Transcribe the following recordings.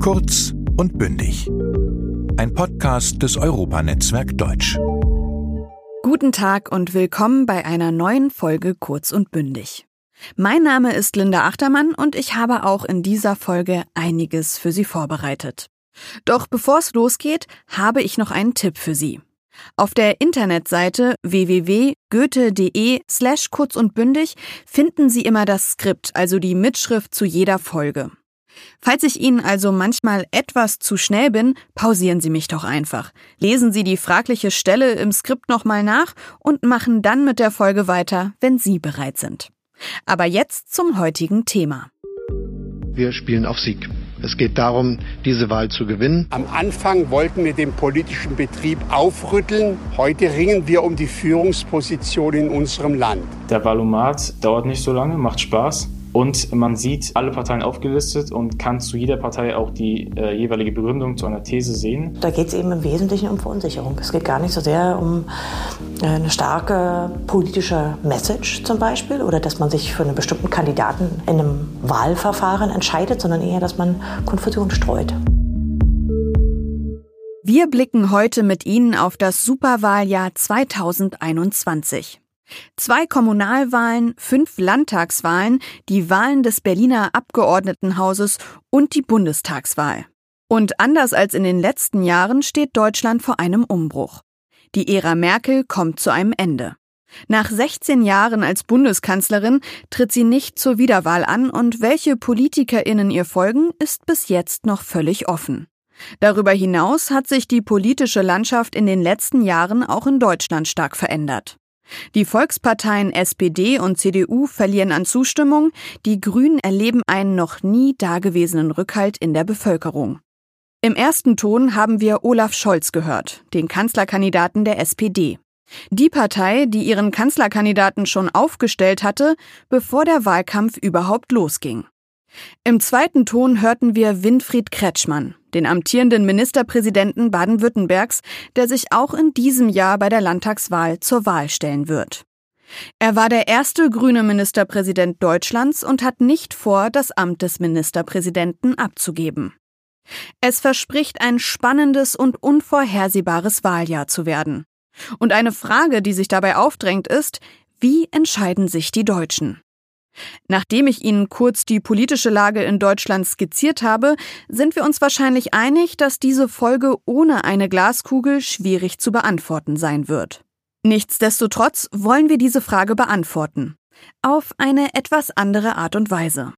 Kurz und bündig. Ein Podcast des Europanetzwerk Deutsch. Guten Tag und willkommen bei einer neuen Folge Kurz und bündig. Mein Name ist Linda Achtermann und ich habe auch in dieser Folge einiges für Sie vorbereitet. Doch bevor es losgeht, habe ich noch einen Tipp für Sie. Auf der Internetseite www.goethe.de slash kurz und bündig finden Sie immer das Skript, also die Mitschrift zu jeder Folge. Falls ich Ihnen also manchmal etwas zu schnell bin, pausieren Sie mich doch einfach. Lesen Sie die fragliche Stelle im Skript nochmal nach und machen dann mit der Folge weiter, wenn Sie bereit sind. Aber jetzt zum heutigen Thema. Wir spielen auf Sieg. Es geht darum, diese Wahl zu gewinnen. Am Anfang wollten wir den politischen Betrieb aufrütteln. Heute ringen wir um die Führungsposition in unserem Land. Der Wahlomat dauert nicht so lange, macht Spaß. Und man sieht alle Parteien aufgelistet und kann zu jeder Partei auch die äh, jeweilige Begründung zu einer These sehen. Da geht es eben im Wesentlichen um Verunsicherung. Es geht gar nicht so sehr um äh, eine starke politische Message zum Beispiel oder dass man sich für einen bestimmten Kandidaten in einem Wahlverfahren entscheidet, sondern eher, dass man Konfusion streut. Wir blicken heute mit Ihnen auf das Superwahljahr 2021. Zwei Kommunalwahlen, fünf Landtagswahlen, die Wahlen des Berliner Abgeordnetenhauses und die Bundestagswahl. Und anders als in den letzten Jahren steht Deutschland vor einem Umbruch. Die Ära Merkel kommt zu einem Ende. Nach 16 Jahren als Bundeskanzlerin tritt sie nicht zur Wiederwahl an und welche PolitikerInnen ihr folgen, ist bis jetzt noch völlig offen. Darüber hinaus hat sich die politische Landschaft in den letzten Jahren auch in Deutschland stark verändert. Die Volksparteien SPD und CDU verlieren an Zustimmung, die Grünen erleben einen noch nie dagewesenen Rückhalt in der Bevölkerung. Im ersten Ton haben wir Olaf Scholz gehört, den Kanzlerkandidaten der SPD. Die Partei, die ihren Kanzlerkandidaten schon aufgestellt hatte, bevor der Wahlkampf überhaupt losging. Im zweiten Ton hörten wir Winfried Kretschmann, den amtierenden Ministerpräsidenten Baden-Württembergs, der sich auch in diesem Jahr bei der Landtagswahl zur Wahl stellen wird. Er war der erste grüne Ministerpräsident Deutschlands und hat nicht vor, das Amt des Ministerpräsidenten abzugeben. Es verspricht ein spannendes und unvorhersehbares Wahljahr zu werden. Und eine Frage, die sich dabei aufdrängt, ist, wie entscheiden sich die Deutschen? Nachdem ich Ihnen kurz die politische Lage in Deutschland skizziert habe, sind wir uns wahrscheinlich einig, dass diese Folge ohne eine Glaskugel schwierig zu beantworten sein wird. Nichtsdestotrotz wollen wir diese Frage beantworten. Auf eine etwas andere Art und Weise.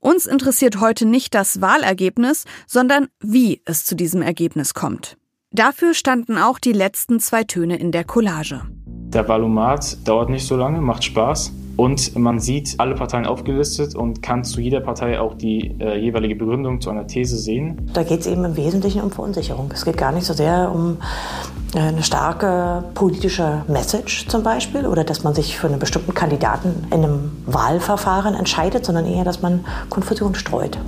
Uns interessiert heute nicht das Wahlergebnis, sondern wie es zu diesem Ergebnis kommt. Dafür standen auch die letzten zwei Töne in der Collage. Der Wahlomat dauert nicht so lange, macht Spaß. Und man sieht alle Parteien aufgelistet und kann zu jeder Partei auch die äh, jeweilige Begründung zu einer These sehen. Da geht es eben im Wesentlichen um Verunsicherung. Es geht gar nicht so sehr um äh, eine starke politische Message zum Beispiel oder dass man sich für einen bestimmten Kandidaten in einem Wahlverfahren entscheidet, sondern eher, dass man Konfusion streut.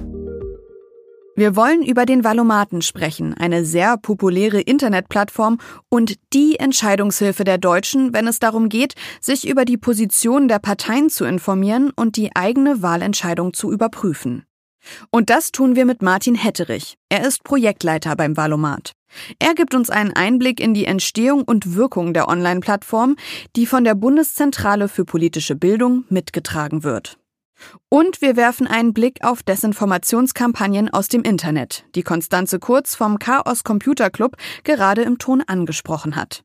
Wir wollen über den Valomaten sprechen, eine sehr populäre Internetplattform und die Entscheidungshilfe der Deutschen, wenn es darum geht, sich über die Position der Parteien zu informieren und die eigene Wahlentscheidung zu überprüfen. Und das tun wir mit Martin Hetterich. Er ist Projektleiter beim Valomat. Er gibt uns einen Einblick in die Entstehung und Wirkung der Online-Plattform, die von der Bundeszentrale für politische Bildung mitgetragen wird. Und wir werfen einen Blick auf Desinformationskampagnen aus dem Internet, die Konstanze Kurz vom Chaos Computer Club gerade im Ton angesprochen hat.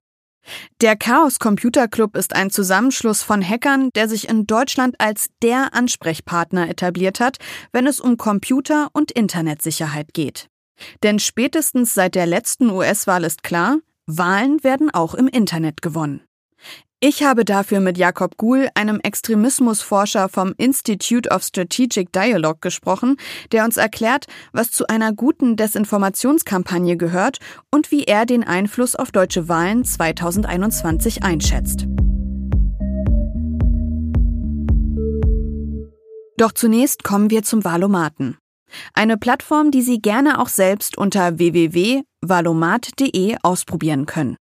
Der Chaos Computer Club ist ein Zusammenschluss von Hackern, der sich in Deutschland als der Ansprechpartner etabliert hat, wenn es um Computer- und Internetsicherheit geht. Denn spätestens seit der letzten US-Wahl ist klar, Wahlen werden auch im Internet gewonnen. Ich habe dafür mit Jakob Guhl, einem Extremismusforscher vom Institute of Strategic Dialogue, gesprochen, der uns erklärt, was zu einer guten Desinformationskampagne gehört und wie er den Einfluss auf deutsche Wahlen 2021 einschätzt. Doch zunächst kommen wir zum Valomaten. Eine Plattform, die Sie gerne auch selbst unter www.valomat.de ausprobieren können.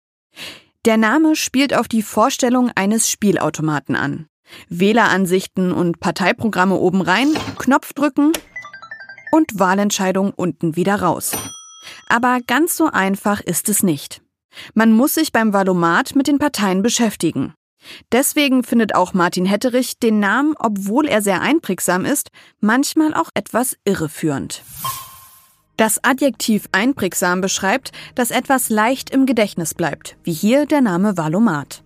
Der Name spielt auf die Vorstellung eines Spielautomaten an. Wähleransichten und Parteiprogramme oben rein, Knopf drücken und Wahlentscheidung unten wieder raus. Aber ganz so einfach ist es nicht. Man muss sich beim Valomat mit den Parteien beschäftigen. Deswegen findet auch Martin Hetterich den Namen, obwohl er sehr einprägsam ist, manchmal auch etwas irreführend. Das Adjektiv einprägsam beschreibt, dass etwas leicht im Gedächtnis bleibt, wie hier der Name Valomat.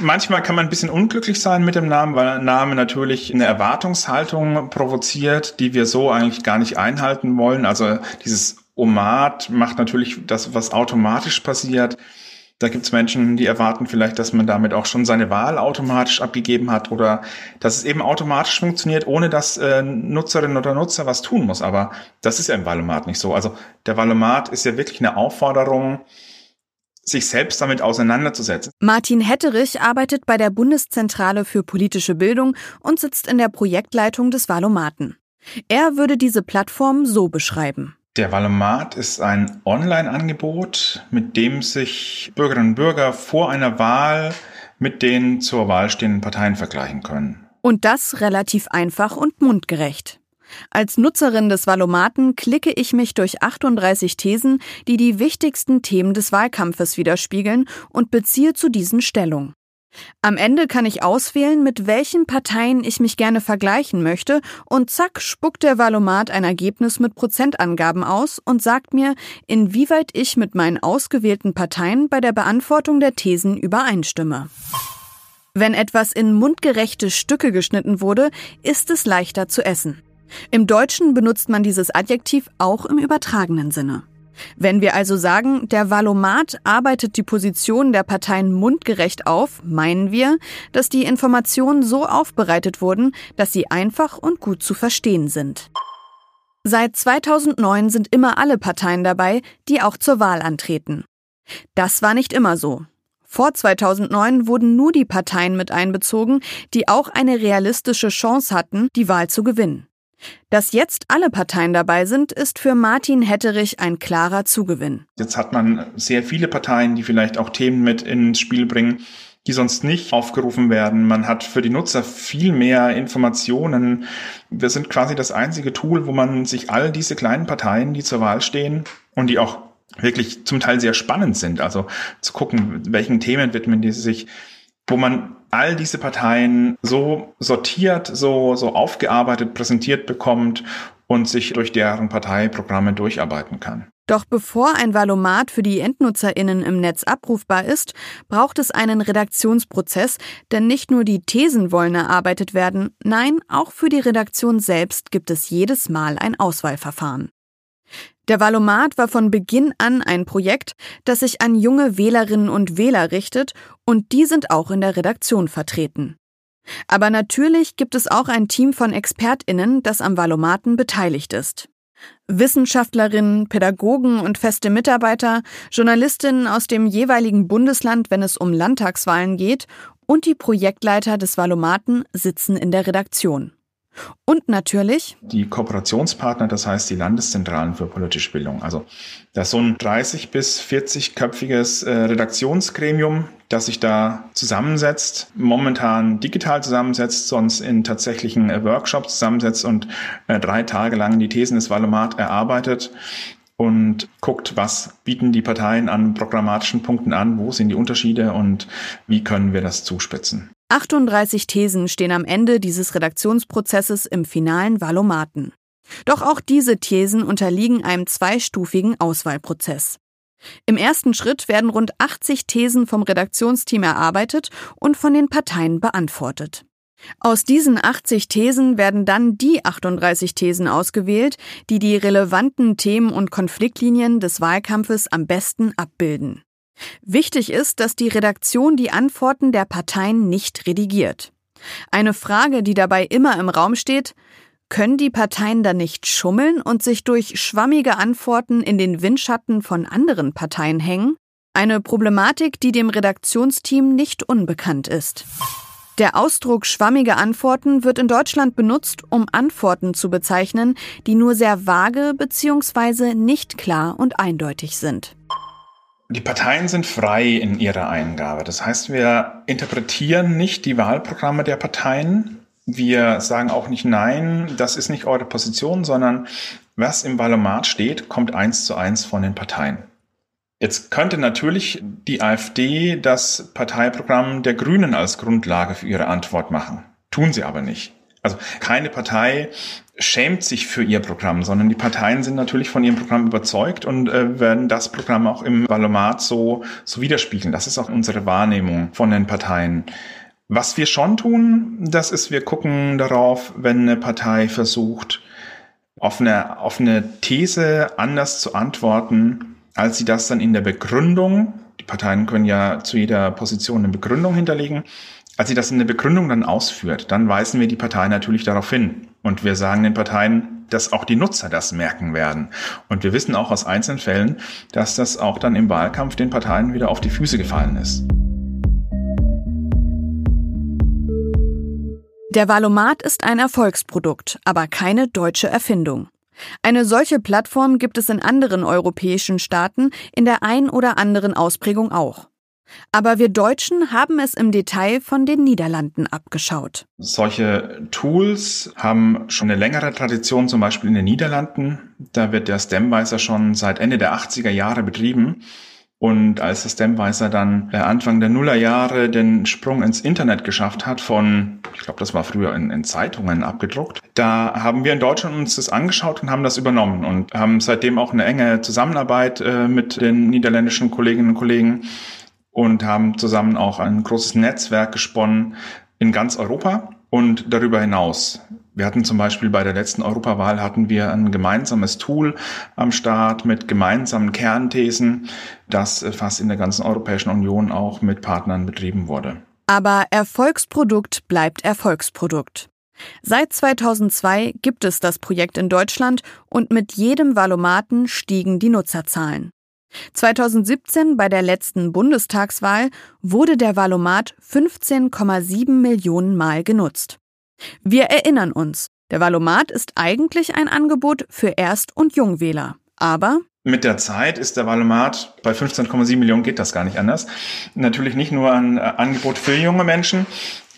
Manchmal kann man ein bisschen unglücklich sein mit dem Namen, weil der Name natürlich eine Erwartungshaltung provoziert, die wir so eigentlich gar nicht einhalten wollen. Also dieses Omat macht natürlich das, was automatisch passiert. Da gibt es Menschen, die erwarten vielleicht, dass man damit auch schon seine Wahl automatisch abgegeben hat oder dass es eben automatisch funktioniert, ohne dass äh, Nutzerin oder Nutzer was tun muss. Aber das ist ja im Valomat nicht so. Also der Valomat ist ja wirklich eine Aufforderung, sich selbst damit auseinanderzusetzen. Martin Hetterich arbeitet bei der Bundeszentrale für politische Bildung und sitzt in der Projektleitung des Valomaten. Er würde diese Plattform so beschreiben. Der Valomat ist ein Online-Angebot, mit dem sich Bürgerinnen und Bürger vor einer Wahl mit den zur Wahl stehenden Parteien vergleichen können. Und das relativ einfach und mundgerecht. Als Nutzerin des Valomaten klicke ich mich durch 38 Thesen, die die wichtigsten Themen des Wahlkampfes widerspiegeln und beziehe zu diesen Stellung. Am Ende kann ich auswählen, mit welchen Parteien ich mich gerne vergleichen möchte, und zack spuckt der Valomat ein Ergebnis mit Prozentangaben aus und sagt mir, inwieweit ich mit meinen ausgewählten Parteien bei der Beantwortung der Thesen übereinstimme. Wenn etwas in mundgerechte Stücke geschnitten wurde, ist es leichter zu essen. Im Deutschen benutzt man dieses Adjektiv auch im übertragenen Sinne. Wenn wir also sagen, der Valomat arbeitet die Position der Parteien mundgerecht auf, meinen wir, dass die Informationen so aufbereitet wurden, dass sie einfach und gut zu verstehen sind. Seit 2009 sind immer alle Parteien dabei, die auch zur Wahl antreten. Das war nicht immer so. Vor 2009 wurden nur die Parteien mit einbezogen, die auch eine realistische Chance hatten, die Wahl zu gewinnen. Dass jetzt alle Parteien dabei sind, ist für Martin Hetterich ein klarer Zugewinn. Jetzt hat man sehr viele Parteien, die vielleicht auch Themen mit ins Spiel bringen, die sonst nicht aufgerufen werden. Man hat für die Nutzer viel mehr Informationen. Wir sind quasi das einzige Tool, wo man sich all diese kleinen Parteien, die zur Wahl stehen und die auch wirklich zum Teil sehr spannend sind, also zu gucken, welchen Themen widmen die sich, wo man all diese Parteien so sortiert, so, so aufgearbeitet, präsentiert bekommt und sich durch deren Parteiprogramme durcharbeiten kann. Doch bevor ein Valomat für die EndnutzerInnen im Netz abrufbar ist, braucht es einen Redaktionsprozess, denn nicht nur die Thesen wollen erarbeitet werden, nein, auch für die Redaktion selbst gibt es jedes Mal ein Auswahlverfahren. Der Valomat war von Beginn an ein Projekt, das sich an junge Wählerinnen und Wähler richtet, und die sind auch in der Redaktion vertreten. Aber natürlich gibt es auch ein Team von Expertinnen, das am Valomaten beteiligt ist. Wissenschaftlerinnen, Pädagogen und feste Mitarbeiter, Journalistinnen aus dem jeweiligen Bundesland, wenn es um Landtagswahlen geht, und die Projektleiter des Valomaten sitzen in der Redaktion. Und natürlich die Kooperationspartner, das heißt die Landeszentralen für politische Bildung. Also das ist so ein 30 bis 40-köpfiges äh, Redaktionsgremium, das sich da zusammensetzt, momentan digital zusammensetzt, sonst in tatsächlichen äh, Workshops zusammensetzt und äh, drei Tage lang die Thesen des Valomat erarbeitet und guckt, was bieten die Parteien an programmatischen Punkten an, wo sind die Unterschiede und wie können wir das zuspitzen. 38 Thesen stehen am Ende dieses Redaktionsprozesses im finalen Valomaten. Doch auch diese Thesen unterliegen einem zweistufigen Auswahlprozess. Im ersten Schritt werden rund 80 Thesen vom Redaktionsteam erarbeitet und von den Parteien beantwortet. Aus diesen 80 Thesen werden dann die 38 Thesen ausgewählt, die die relevanten Themen und Konfliktlinien des Wahlkampfes am besten abbilden. Wichtig ist, dass die Redaktion die Antworten der Parteien nicht redigiert. Eine Frage, die dabei immer im Raum steht, können die Parteien dann nicht schummeln und sich durch schwammige Antworten in den Windschatten von anderen Parteien hängen? Eine Problematik, die dem Redaktionsteam nicht unbekannt ist. Der Ausdruck schwammige Antworten wird in Deutschland benutzt, um Antworten zu bezeichnen, die nur sehr vage bzw. nicht klar und eindeutig sind. Die Parteien sind frei in ihrer Eingabe. Das heißt, wir interpretieren nicht die Wahlprogramme der Parteien. Wir sagen auch nicht nein, das ist nicht eure Position, sondern was im Wahlomat steht, kommt eins zu eins von den Parteien. Jetzt könnte natürlich die AfD das Parteiprogramm der Grünen als Grundlage für ihre Antwort machen. Tun sie aber nicht. Also keine Partei schämt sich für ihr Programm, sondern die Parteien sind natürlich von ihrem Programm überzeugt und äh, werden das Programm auch im Valomat so, so widerspiegeln. Das ist auch unsere Wahrnehmung von den Parteien. Was wir schon tun, das ist, wir gucken darauf, wenn eine Partei versucht, auf eine, auf eine These anders zu antworten, als sie das dann in der Begründung, die Parteien können ja zu jeder Position eine Begründung hinterlegen, als sie das in der Begründung dann ausführt, dann weisen wir die Partei natürlich darauf hin. Und wir sagen den Parteien, dass auch die Nutzer das merken werden. Und wir wissen auch aus einzelnen Fällen, dass das auch dann im Wahlkampf den Parteien wieder auf die Füße gefallen ist. Der Valomat ist ein Erfolgsprodukt, aber keine deutsche Erfindung. Eine solche Plattform gibt es in anderen europäischen Staaten in der ein oder anderen Ausprägung auch. Aber wir Deutschen haben es im Detail von den Niederlanden abgeschaut. Solche Tools haben schon eine längere Tradition, zum Beispiel in den Niederlanden. Da wird der Stemweiser schon seit Ende der 80er Jahre betrieben. Und als der Stemweiser dann Anfang der Nullerjahre den Sprung ins Internet geschafft hat von, ich glaube, das war früher in, in, Zeitungen abgedruckt, da haben wir in Deutschland uns das angeschaut und haben das übernommen und haben seitdem auch eine enge Zusammenarbeit äh, mit den niederländischen Kolleginnen und Kollegen und haben zusammen auch ein großes Netzwerk gesponnen in ganz Europa und darüber hinaus. Wir hatten zum Beispiel bei der letzten Europawahl hatten wir ein gemeinsames Tool am Start mit gemeinsamen Kernthesen, das fast in der ganzen Europäischen Union auch mit Partnern betrieben wurde. Aber Erfolgsprodukt bleibt Erfolgsprodukt. Seit 2002 gibt es das Projekt in Deutschland und mit jedem Valomaten stiegen die Nutzerzahlen. 2017 bei der letzten Bundestagswahl wurde der Valomat 15,7 Millionen Mal genutzt. Wir erinnern uns, der Valomat ist eigentlich ein Angebot für Erst- und Jungwähler. Aber mit der Zeit ist der Valomat bei 15,7 Millionen geht das gar nicht anders. Natürlich nicht nur ein Angebot für junge Menschen,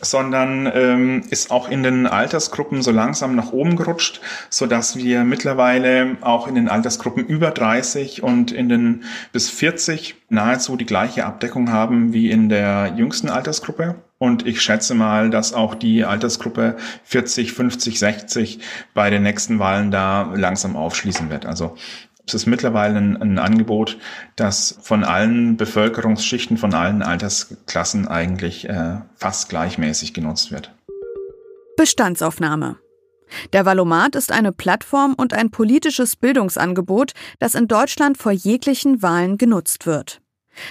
sondern ähm, ist auch in den Altersgruppen so langsam nach oben gerutscht, so dass wir mittlerweile auch in den Altersgruppen über 30 und in den bis 40 nahezu die gleiche Abdeckung haben wie in der jüngsten Altersgruppe. Und ich schätze mal, dass auch die Altersgruppe 40, 50, 60 bei den nächsten Wahlen da langsam aufschließen wird. Also es ist mittlerweile ein, ein, Angebot, das von allen Bevölkerungsschichten, von allen Altersklassen eigentlich äh, fast gleichmäßig genutzt wird. Bestandsaufnahme. Der Valomat ist eine Plattform und ein politisches Bildungsangebot, das in Deutschland vor jeglichen Wahlen genutzt wird.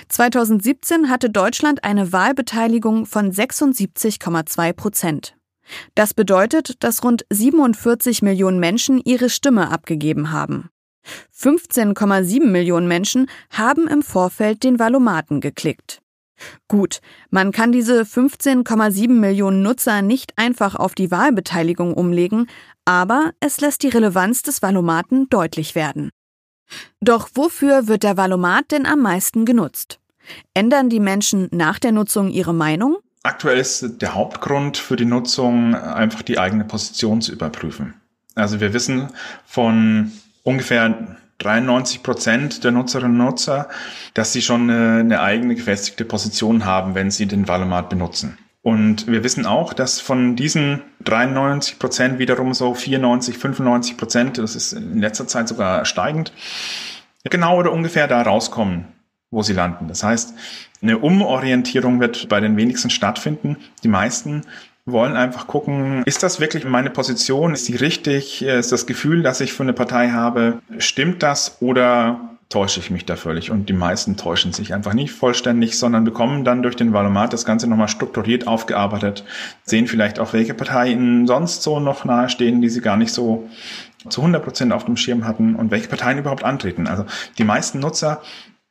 2017 hatte Deutschland eine Wahlbeteiligung von 76,2 Prozent. Das bedeutet, dass rund 47 Millionen Menschen ihre Stimme abgegeben haben. 15,7 Millionen Menschen haben im Vorfeld den Valomaten geklickt. Gut, man kann diese 15,7 Millionen Nutzer nicht einfach auf die Wahlbeteiligung umlegen, aber es lässt die Relevanz des Valomaten deutlich werden. Doch wofür wird der Valomat denn am meisten genutzt? Ändern die Menschen nach der Nutzung ihre Meinung? Aktuell ist der Hauptgrund für die Nutzung einfach die eigene Position zu überprüfen. Also wir wissen von ungefähr 93 Prozent der Nutzerinnen und Nutzer, dass sie schon eine, eine eigene gefestigte Position haben, wenn sie den Valomat benutzen. Und wir wissen auch, dass von diesen 93 Prozent wiederum so 94, 95 Prozent, das ist in letzter Zeit sogar steigend, genau oder ungefähr da rauskommen, wo sie landen. Das heißt, eine Umorientierung wird bei den wenigsten stattfinden. Die meisten wollen einfach gucken, ist das wirklich meine Position? Ist die richtig? Ist das Gefühl, das ich für eine Partei habe, stimmt das oder täusche ich mich da völlig? Und die meisten täuschen sich einfach nicht vollständig, sondern bekommen dann durch den Valomat das Ganze nochmal strukturiert aufgearbeitet, sehen vielleicht auch, welche Parteien sonst so noch nahestehen, die sie gar nicht so zu 100 Prozent auf dem Schirm hatten und welche Parteien überhaupt antreten. Also die meisten Nutzer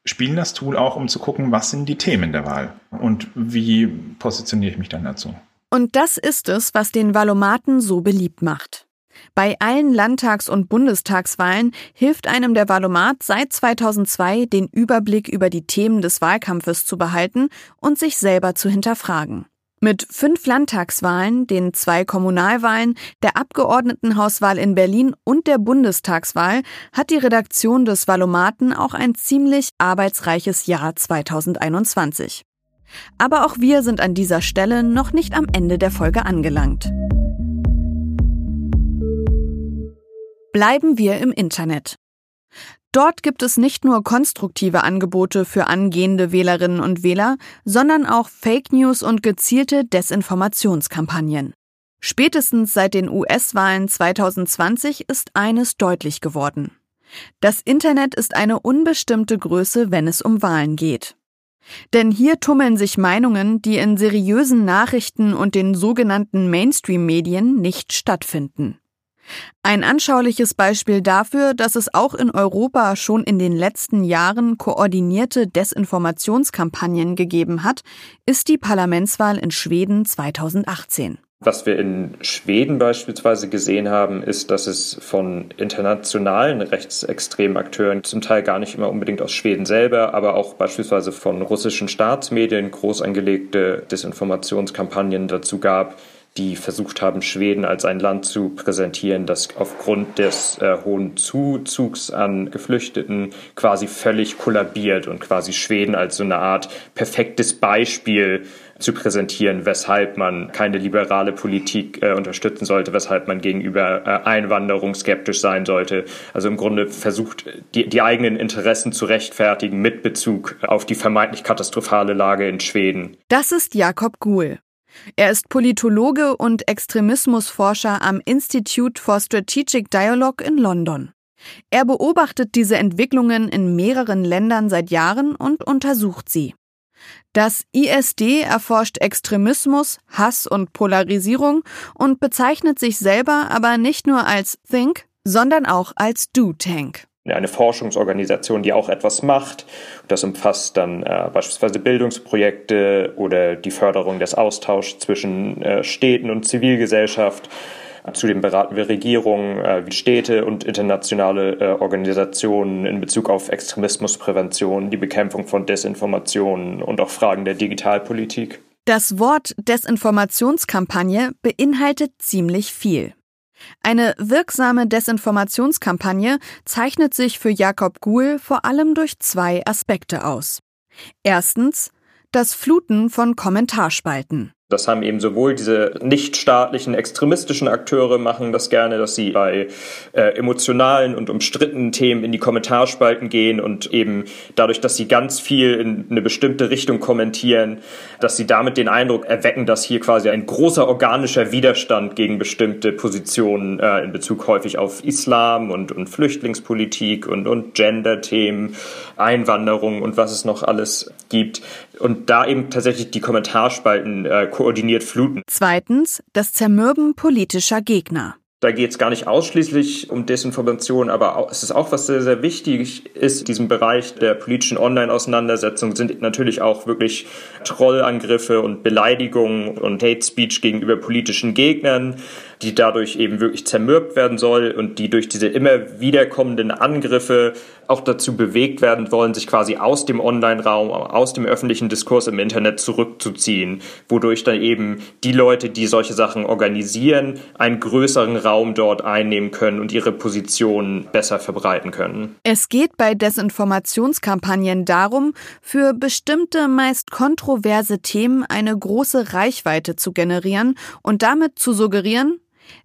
spielen das Tool auch, um zu gucken, was sind die Themen der Wahl und wie positioniere ich mich dann dazu. Und das ist es, was den Valomaten so beliebt macht. Bei allen Landtags- und Bundestagswahlen hilft einem der Valomat seit 2002, den Überblick über die Themen des Wahlkampfes zu behalten und sich selber zu hinterfragen. Mit fünf Landtagswahlen, den zwei Kommunalwahlen, der Abgeordnetenhauswahl in Berlin und der Bundestagswahl hat die Redaktion des Valomaten auch ein ziemlich arbeitsreiches Jahr 2021. Aber auch wir sind an dieser Stelle noch nicht am Ende der Folge angelangt. Bleiben wir im Internet. Dort gibt es nicht nur konstruktive Angebote für angehende Wählerinnen und Wähler, sondern auch Fake News und gezielte Desinformationskampagnen. Spätestens seit den US-Wahlen 2020 ist eines deutlich geworden. Das Internet ist eine unbestimmte Größe, wenn es um Wahlen geht. Denn hier tummeln sich Meinungen, die in seriösen Nachrichten und den sogenannten Mainstream-Medien nicht stattfinden. Ein anschauliches Beispiel dafür, dass es auch in Europa schon in den letzten Jahren koordinierte Desinformationskampagnen gegeben hat, ist die Parlamentswahl in Schweden 2018. Was wir in Schweden beispielsweise gesehen haben, ist, dass es von internationalen rechtsextremen Akteuren, zum Teil gar nicht immer unbedingt aus Schweden selber, aber auch beispielsweise von russischen Staatsmedien groß angelegte Desinformationskampagnen dazu gab, die versucht haben, Schweden als ein Land zu präsentieren, das aufgrund des äh, hohen Zuzugs an Geflüchteten quasi völlig kollabiert und quasi Schweden als so eine Art perfektes Beispiel zu präsentieren, weshalb man keine liberale Politik äh, unterstützen sollte, weshalb man gegenüber äh, Einwanderung skeptisch sein sollte. Also im Grunde versucht, die, die eigenen Interessen zu rechtfertigen mit Bezug auf die vermeintlich katastrophale Lage in Schweden. Das ist Jakob Guhl. Er ist Politologe und Extremismusforscher am Institute for Strategic Dialogue in London. Er beobachtet diese Entwicklungen in mehreren Ländern seit Jahren und untersucht sie. Das ISD erforscht Extremismus, Hass und Polarisierung und bezeichnet sich selber aber nicht nur als Think, sondern auch als Do-Tank eine Forschungsorganisation, die auch etwas macht. Das umfasst dann äh, beispielsweise Bildungsprojekte oder die Förderung des Austauschs zwischen äh, Städten und Zivilgesellschaft. Zudem beraten wir Regierungen äh, wie Städte und internationale äh, Organisationen in Bezug auf Extremismusprävention, die Bekämpfung von Desinformationen und auch Fragen der Digitalpolitik. Das Wort Desinformationskampagne beinhaltet ziemlich viel. Eine wirksame Desinformationskampagne zeichnet sich für Jakob Guhl vor allem durch zwei Aspekte aus. Erstens das Fluten von Kommentarspalten. Das haben eben sowohl diese nichtstaatlichen extremistischen Akteure machen das gerne, dass sie bei äh, emotionalen und umstrittenen Themen in die Kommentarspalten gehen und eben dadurch, dass sie ganz viel in eine bestimmte Richtung kommentieren, dass sie damit den Eindruck erwecken, dass hier quasi ein großer organischer Widerstand gegen bestimmte Positionen äh, in Bezug häufig auf Islam und, und Flüchtlingspolitik und, und Gender-Themen, Einwanderung und was es noch alles gibt. Und da eben tatsächlich die Kommentarspalten äh, koordiniert fluten. Zweitens das Zermürben politischer Gegner. Da geht es gar nicht ausschließlich um Desinformation, aber es ist auch, was sehr, sehr wichtig ist, in diesem Bereich der politischen Online-Auseinandersetzung sind natürlich auch wirklich Trollangriffe und Beleidigungen und Hate Speech gegenüber politischen Gegnern die dadurch eben wirklich zermürbt werden soll und die durch diese immer wiederkommenden Angriffe auch dazu bewegt werden wollen, sich quasi aus dem Online-Raum, aus dem öffentlichen Diskurs im Internet zurückzuziehen, wodurch dann eben die Leute, die solche Sachen organisieren, einen größeren Raum dort einnehmen können und ihre Positionen besser verbreiten können. Es geht bei Desinformationskampagnen darum, für bestimmte meist kontroverse Themen eine große Reichweite zu generieren und damit zu suggerieren,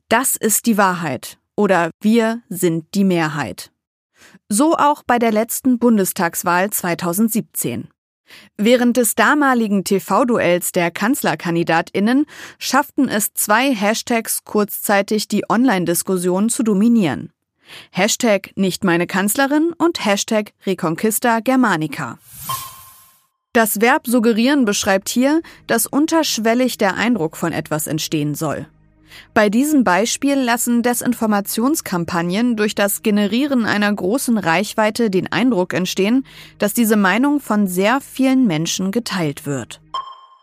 das ist die Wahrheit oder wir sind die Mehrheit. So auch bei der letzten Bundestagswahl 2017. Während des damaligen TV-Duells der Kanzlerkandidatinnen schafften es zwei Hashtags kurzzeitig die Online-Diskussion zu dominieren. Hashtag nicht meine Kanzlerin und Hashtag Reconquista Germanica. Das Verb suggerieren beschreibt hier, dass unterschwellig der Eindruck von etwas entstehen soll. Bei diesem Beispiel lassen Desinformationskampagnen durch das Generieren einer großen Reichweite den Eindruck entstehen, dass diese Meinung von sehr vielen Menschen geteilt wird.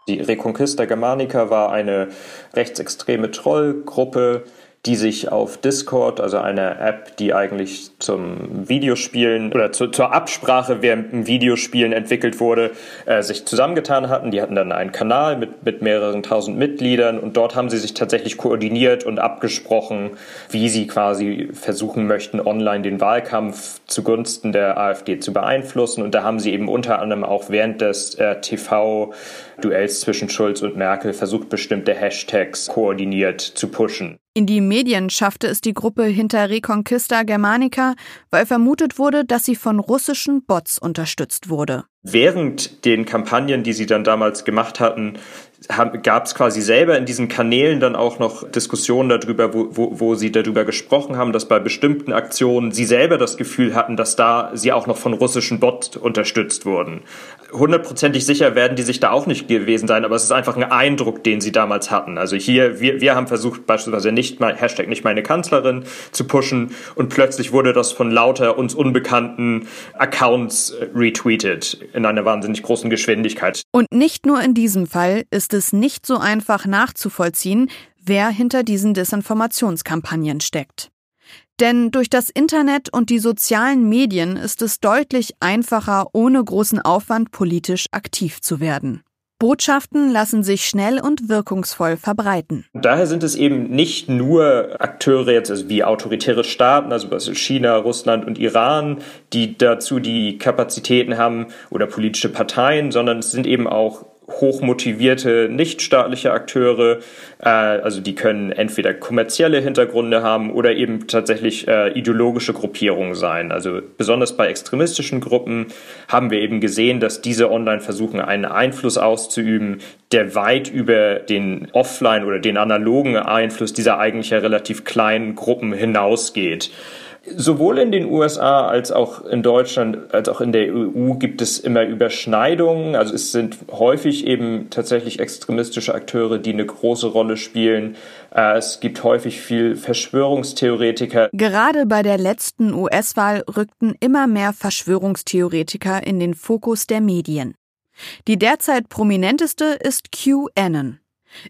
Die Reconquista Germanica war eine rechtsextreme Trollgruppe, die sich auf Discord, also eine App, die eigentlich zum Videospielen oder zu, zur Absprache während Videospielen entwickelt wurde, äh, sich zusammengetan hatten. Die hatten dann einen Kanal mit, mit mehreren tausend Mitgliedern und dort haben sie sich tatsächlich koordiniert und abgesprochen, wie sie quasi versuchen möchten, online den Wahlkampf zugunsten der AfD zu beeinflussen. Und da haben sie eben unter anderem auch während des äh, TV-Duells zwischen Schulz und Merkel versucht, bestimmte Hashtags koordiniert zu pushen. In die Medien schaffte es die Gruppe hinter Reconquista Germanica, weil vermutet wurde, dass sie von russischen Bots unterstützt wurde. Während den Kampagnen, die sie dann damals gemacht hatten, gab es quasi selber in diesen Kanälen dann auch noch Diskussionen darüber, wo, wo, wo sie darüber gesprochen haben, dass bei bestimmten Aktionen sie selber das Gefühl hatten, dass da sie auch noch von russischen Bots unterstützt wurden. Hundertprozentig sicher werden die sich da auch nicht gewesen sein, aber es ist einfach ein Eindruck, den sie damals hatten. Also hier, wir, wir haben versucht, beispielsweise nicht mal, Hashtag nicht meine Kanzlerin zu pushen und plötzlich wurde das von lauter uns unbekannten Accounts äh, retweetet in einer wahnsinnig großen Geschwindigkeit. Und nicht nur in diesem Fall ist es nicht so einfach nachzuvollziehen, wer hinter diesen Desinformationskampagnen steckt. Denn durch das Internet und die sozialen Medien ist es deutlich einfacher, ohne großen Aufwand politisch aktiv zu werden. Botschaften lassen sich schnell und wirkungsvoll verbreiten. Daher sind es eben nicht nur Akteure jetzt also wie autoritäre Staaten, also China, Russland und Iran, die dazu die Kapazitäten haben oder politische Parteien, sondern es sind eben auch hochmotivierte nichtstaatliche Akteure, äh, also die können entweder kommerzielle Hintergründe haben oder eben tatsächlich äh, ideologische Gruppierungen sein. Also besonders bei extremistischen Gruppen haben wir eben gesehen, dass diese online versuchen, einen Einfluss auszuüben, der weit über den offline oder den analogen Einfluss dieser eigentlich ja relativ kleinen Gruppen hinausgeht. Sowohl in den USA als auch in Deutschland als auch in der EU gibt es immer Überschneidungen. Also es sind häufig eben tatsächlich extremistische Akteure, die eine große Rolle spielen. Äh, es gibt häufig viel Verschwörungstheoretiker. Gerade bei der letzten US-Wahl rückten immer mehr Verschwörungstheoretiker in den Fokus der Medien. Die derzeit prominenteste ist QAnon.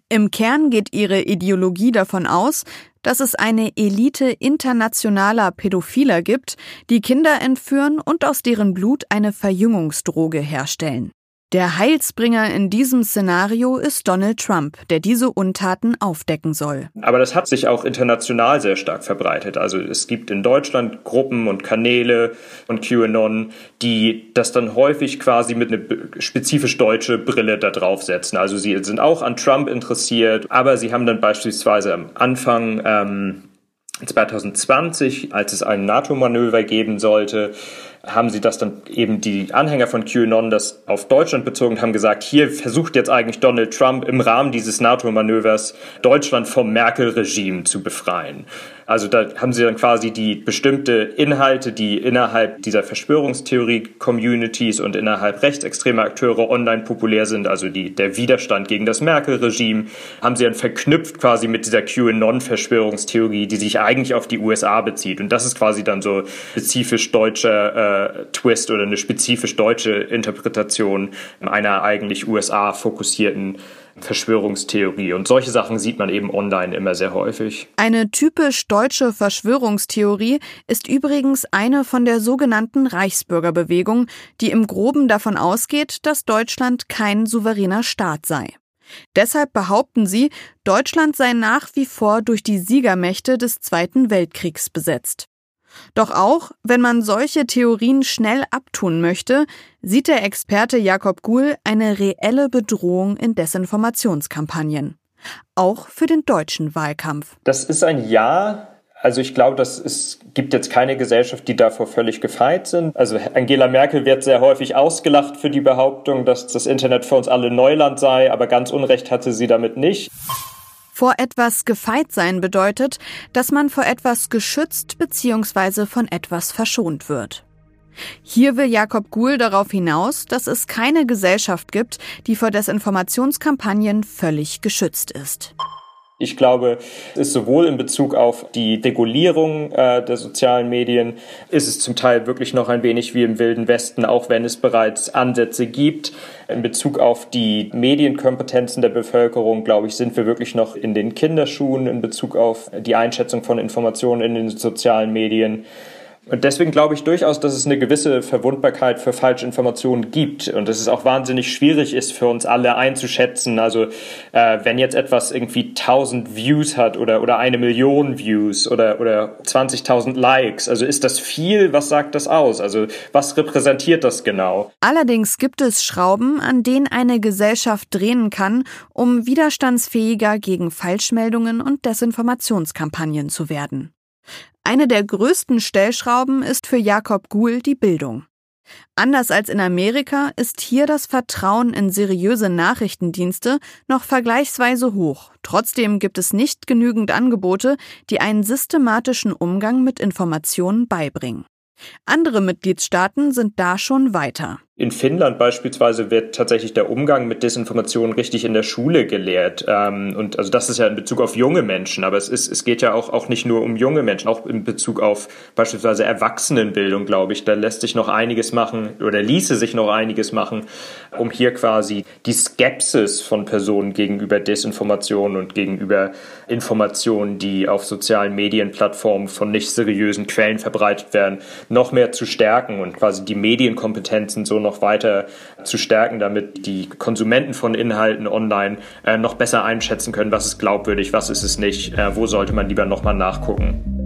Im Kern geht ihre Ideologie davon aus, dass es eine Elite internationaler Pädophiler gibt, die Kinder entführen und aus deren Blut eine Verjüngungsdroge herstellen. Der Heilsbringer in diesem Szenario ist Donald Trump, der diese Untaten aufdecken soll. Aber das hat sich auch international sehr stark verbreitet. Also es gibt in Deutschland Gruppen und Kanäle und QAnon, die das dann häufig quasi mit einer spezifisch deutsche Brille da draufsetzen. Also sie sind auch an Trump interessiert, aber sie haben dann beispielsweise am Anfang ähm, 2020, als es ein NATO-Manöver geben sollte, haben sie das dann eben die Anhänger von QAnon das auf Deutschland bezogen haben gesagt, hier versucht jetzt eigentlich Donald Trump im Rahmen dieses NATO-Manövers Deutschland vom Merkel-Regime zu befreien. Also da haben sie dann quasi die bestimmte Inhalte, die innerhalb dieser Verschwörungstheorie-Communities und innerhalb rechtsextremer Akteure online populär sind, also die, der Widerstand gegen das Merkel-Regime, haben sie dann verknüpft quasi mit dieser QAnon-Verschwörungstheorie, die sich eigentlich auf die USA bezieht. Und das ist quasi dann so spezifisch deutscher äh, Twist oder eine spezifisch deutsche Interpretation einer eigentlich USA-fokussierten Verschwörungstheorie. Und solche Sachen sieht man eben online immer sehr häufig. Eine typisch deutsche Verschwörungstheorie ist übrigens eine von der sogenannten Reichsbürgerbewegung, die im groben davon ausgeht, dass Deutschland kein souveräner Staat sei. Deshalb behaupten sie, Deutschland sei nach wie vor durch die Siegermächte des Zweiten Weltkriegs besetzt. Doch auch, wenn man solche Theorien schnell abtun möchte, sieht der Experte Jakob Guhl eine reelle Bedrohung in Desinformationskampagnen. Auch für den deutschen Wahlkampf. Das ist ein Ja. Also ich glaube, dass es gibt jetzt keine Gesellschaft, die davor völlig gefeit sind. Also Angela Merkel wird sehr häufig ausgelacht für die Behauptung, dass das Internet für uns alle Neuland sei, aber ganz Unrecht hatte sie damit nicht. Vor etwas gefeit sein bedeutet, dass man vor etwas geschützt bzw. von etwas verschont wird. Hier will Jakob Guhl darauf hinaus, dass es keine Gesellschaft gibt, die vor Desinformationskampagnen völlig geschützt ist. Ich glaube, es ist sowohl in Bezug auf die Regulierung äh, der sozialen Medien, ist es zum Teil wirklich noch ein wenig wie im Wilden Westen, auch wenn es bereits Ansätze gibt. In Bezug auf die Medienkompetenzen der Bevölkerung, glaube ich, sind wir wirklich noch in den Kinderschuhen in Bezug auf die Einschätzung von Informationen in den sozialen Medien. Und deswegen glaube ich durchaus, dass es eine gewisse Verwundbarkeit für Falschinformationen gibt und dass es auch wahnsinnig schwierig ist für uns alle einzuschätzen. Also äh, wenn jetzt etwas irgendwie 1000 Views hat oder, oder eine Million Views oder, oder 20.000 Likes, also ist das viel? Was sagt das aus? Also was repräsentiert das genau? Allerdings gibt es Schrauben, an denen eine Gesellschaft drehen kann, um widerstandsfähiger gegen Falschmeldungen und Desinformationskampagnen zu werden. Eine der größten Stellschrauben ist für Jakob Guhl die Bildung. Anders als in Amerika ist hier das Vertrauen in seriöse Nachrichtendienste noch vergleichsweise hoch. Trotzdem gibt es nicht genügend Angebote, die einen systematischen Umgang mit Informationen beibringen. Andere Mitgliedstaaten sind da schon weiter. In Finnland beispielsweise wird tatsächlich der Umgang mit Desinformation richtig in der Schule gelehrt. Ähm, und also das ist ja in Bezug auf junge Menschen, aber es ist, es geht ja auch, auch nicht nur um junge Menschen, auch in Bezug auf beispielsweise Erwachsenenbildung, glaube ich. Da lässt sich noch einiges machen oder ließe sich noch einiges machen, um hier quasi die Skepsis von Personen gegenüber Desinformation und gegenüber Informationen, die auf sozialen Medienplattformen von nicht seriösen Quellen verbreitet werden, noch mehr zu stärken und quasi die Medienkompetenzen so noch weiter zu stärken, damit die Konsumenten von Inhalten online äh, noch besser einschätzen können, was ist glaubwürdig, was ist es nicht, äh, wo sollte man lieber nochmal nachgucken.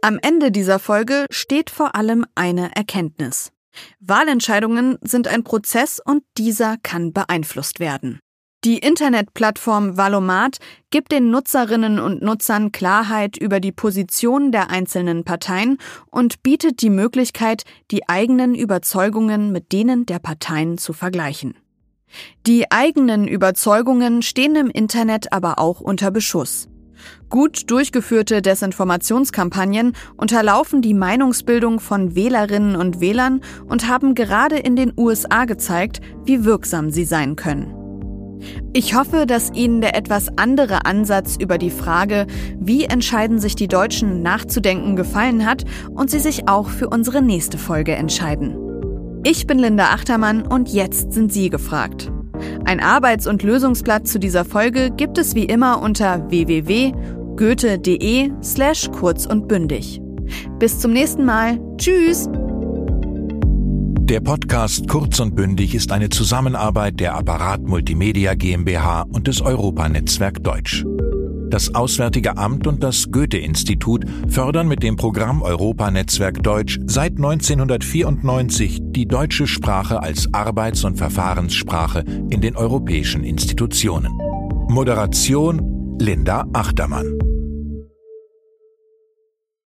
Am Ende dieser Folge steht vor allem eine Erkenntnis. Wahlentscheidungen sind ein Prozess und dieser kann beeinflusst werden. Die Internetplattform Valomat gibt den Nutzerinnen und Nutzern Klarheit über die Position der einzelnen Parteien und bietet die Möglichkeit, die eigenen Überzeugungen mit denen der Parteien zu vergleichen. Die eigenen Überzeugungen stehen im Internet aber auch unter Beschuss. Gut durchgeführte Desinformationskampagnen unterlaufen die Meinungsbildung von Wählerinnen und Wählern und haben gerade in den USA gezeigt, wie wirksam sie sein können. Ich hoffe, dass Ihnen der etwas andere Ansatz über die Frage, wie entscheiden sich die Deutschen nachzudenken, gefallen hat und Sie sich auch für unsere nächste Folge entscheiden. Ich bin Linda Achtermann und jetzt sind Sie gefragt. Ein Arbeits- und Lösungsblatt zu dieser Folge gibt es wie immer unter www.goethe.de slash kurz und bündig. Bis zum nächsten Mal. Tschüss! Der Podcast Kurz und Bündig ist eine Zusammenarbeit der Apparat Multimedia GmbH und des Europanetzwerk Deutsch. Das Auswärtige Amt und das Goethe-Institut fördern mit dem Programm Europanetzwerk Deutsch seit 1994 die deutsche Sprache als Arbeits- und Verfahrenssprache in den europäischen Institutionen. Moderation Linda Achtermann.